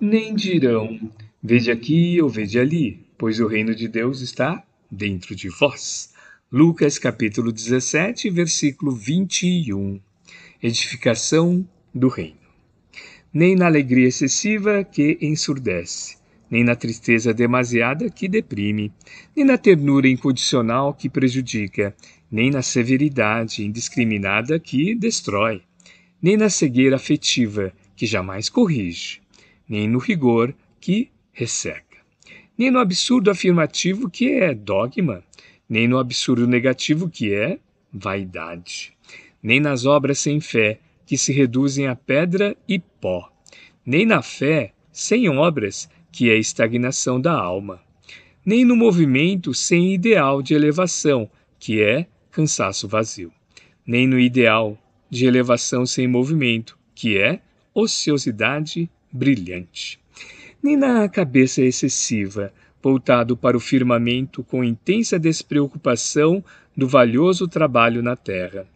nem dirão: Vede aqui ou vede ali, pois o reino de Deus está dentro de vós. Lucas capítulo 17, versículo 21. Edificação do reino. Nem na alegria excessiva que ensurdece, nem na tristeza demasiada que deprime, nem na ternura incondicional que prejudica, nem na severidade indiscriminada que destrói, nem na cegueira afetiva que jamais corrige, nem no rigor que resseca, nem no absurdo afirmativo que é dogma, nem no absurdo negativo que é vaidade, nem nas obras sem fé que se reduzem a pedra e pó, nem na fé sem obras que é estagnação da alma, nem no movimento sem ideal de elevação, que é cansaço vazio, nem no ideal de elevação sem movimento, que é ociosidade brilhante, nem na cabeça excessiva, voltado para o firmamento com intensa despreocupação do valioso trabalho na terra,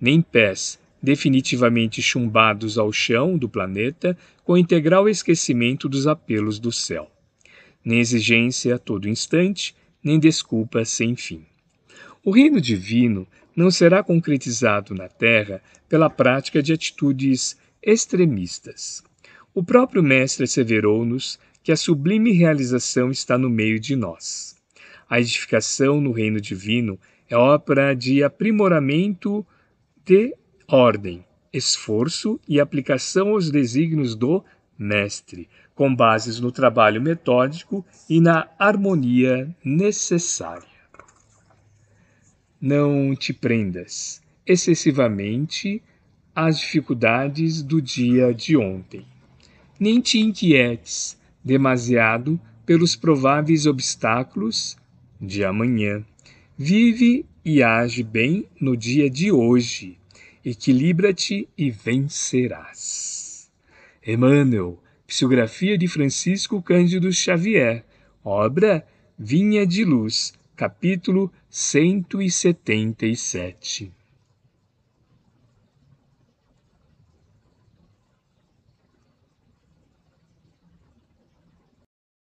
nem pés definitivamente chumbados ao chão do planeta com integral esquecimento dos apelos do céu, nem exigência a todo instante, nem desculpa sem fim. O reino divino não será concretizado na terra pela prática de atitudes extremistas. O próprio Mestre asseverou-nos que a sublime realização está no meio de nós. A edificação no reino divino é obra de aprimoramento de ordem, esforço e aplicação aos desígnios do Mestre, com bases no trabalho metódico e na harmonia necessária. Não te prendas excessivamente às dificuldades do dia de ontem. Nem te inquietes demasiado pelos prováveis obstáculos de amanhã. Vive e age bem no dia de hoje. Equilibra-te e vencerás. Emmanuel, Psicografia de Francisco Cândido Xavier, obra Vinha de Luz, capítulo 177.